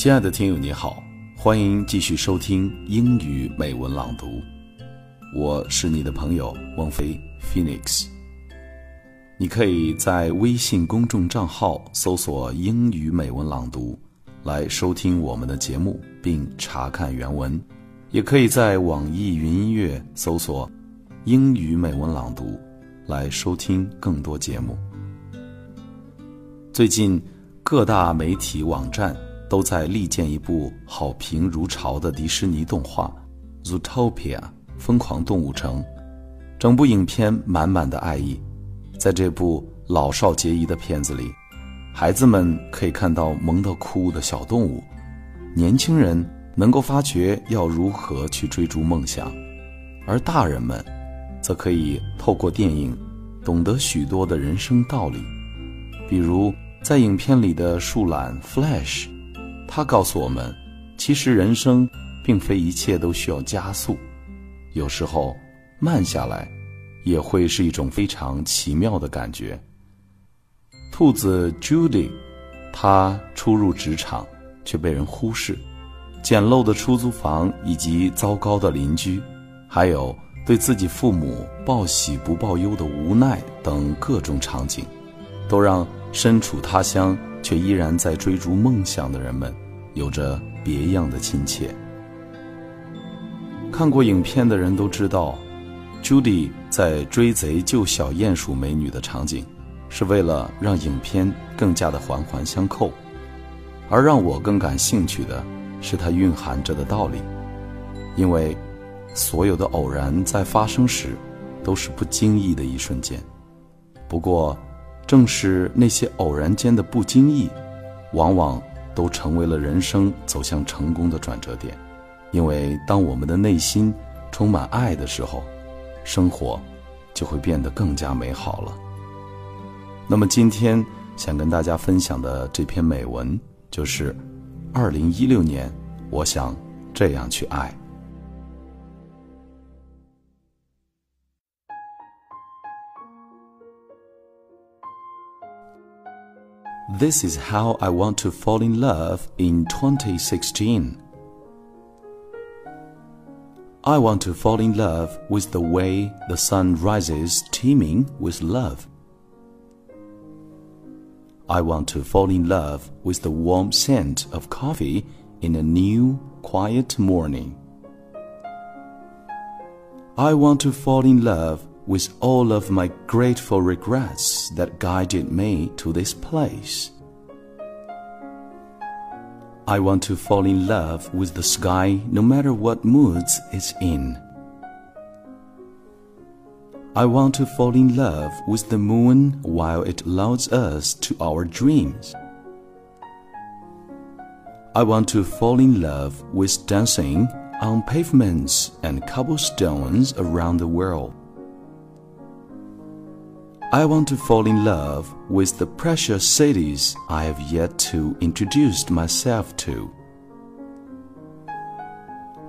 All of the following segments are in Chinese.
亲爱的听友你好，欢迎继续收听英语美文朗读，我是你的朋友王菲 Phoenix。你可以在微信公众账号搜索“英语美文朗读”来收听我们的节目，并查看原文；也可以在网易云音乐搜索“英语美文朗读”来收听更多节目。最近，各大媒体网站都在力荐一部好评如潮的迪士尼动画《Zootopia》疯狂动物城。整部影片满满的爱意，在这部老少皆宜的片子里，孩子们可以看到萌到哭的小动物，年轻人能够发觉要如何去追逐梦想，而大人们，则可以透过电影，懂得许多的人生道理，比如。在影片里的树懒 Flash，他告诉我们，其实人生并非一切都需要加速，有时候慢下来也会是一种非常奇妙的感觉。兔子 Judy，他初入职场却被人忽视，简陋的出租房以及糟糕的邻居，还有对自己父母报喜不报忧的无奈等各种场景，都让。身处他乡却依然在追逐梦想的人们，有着别样的亲切。看过影片的人都知道，Judy 在追贼救小鼹鼠美女的场景，是为了让影片更加的环环相扣。而让我更感兴趣的是它蕴含着的道理，因为所有的偶然在发生时，都是不经意的一瞬间。不过。正是那些偶然间的不经意，往往都成为了人生走向成功的转折点。因为当我们的内心充满爱的时候，生活就会变得更加美好了。那么今天想跟大家分享的这篇美文，就是二零一六年，我想这样去爱。This is how I want to fall in love in 2016. I want to fall in love with the way the sun rises teeming with love. I want to fall in love with the warm scent of coffee in a new, quiet morning. I want to fall in love with all of my grateful regrets that guided me to this place. I want to fall in love with the sky no matter what moods it's in. I want to fall in love with the moon while it lulls us to our dreams. I want to fall in love with dancing on pavements and cobblestones around the world. I want to fall in love with the precious cities I have yet to introduce myself to.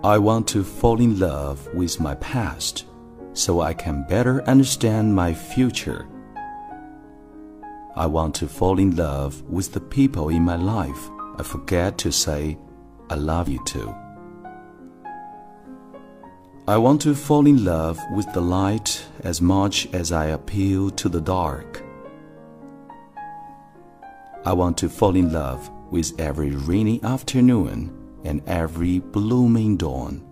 I want to fall in love with my past so I can better understand my future. I want to fall in love with the people in my life I forget to say I love you to. I want to fall in love with the light as much as I appeal to the dark. I want to fall in love with every rainy afternoon and every blooming dawn.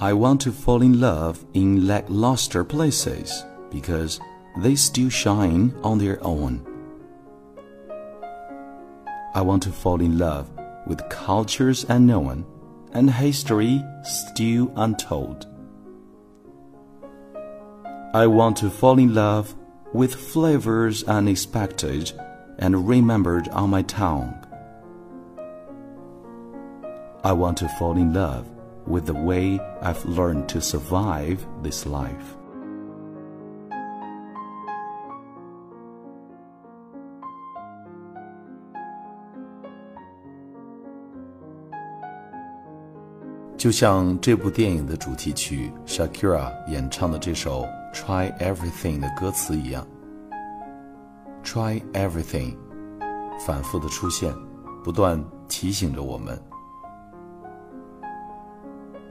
I want to fall in love in lackluster places because they still shine on their own. I want to fall in love with cultures unknown and history still untold. I want to fall in love with flavors unexpected and remembered on my tongue. I want to fall in love with the way I've learned to survive this life. 就像这部电影的主题曲 Shakira 演唱的这首《Try Everything》的歌词一样，Try Everything 反复的出现，不断提醒着我们：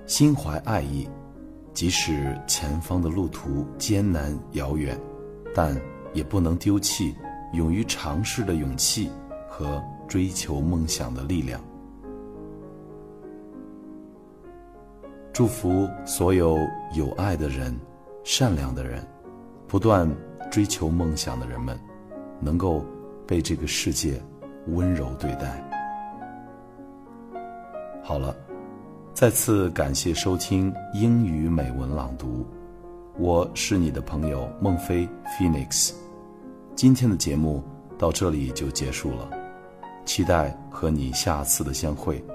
心怀爱意，即使前方的路途艰难遥远，但也不能丢弃勇于尝试的勇气和追求梦想的力量。祝福所有有爱的人、善良的人、不断追求梦想的人们，能够被这个世界温柔对待。好了，再次感谢收听英语美文朗读，我是你的朋友孟非 Phoenix。今天的节目到这里就结束了，期待和你下次的相会。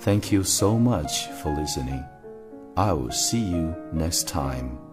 Thank you so much for listening. I will see you next time.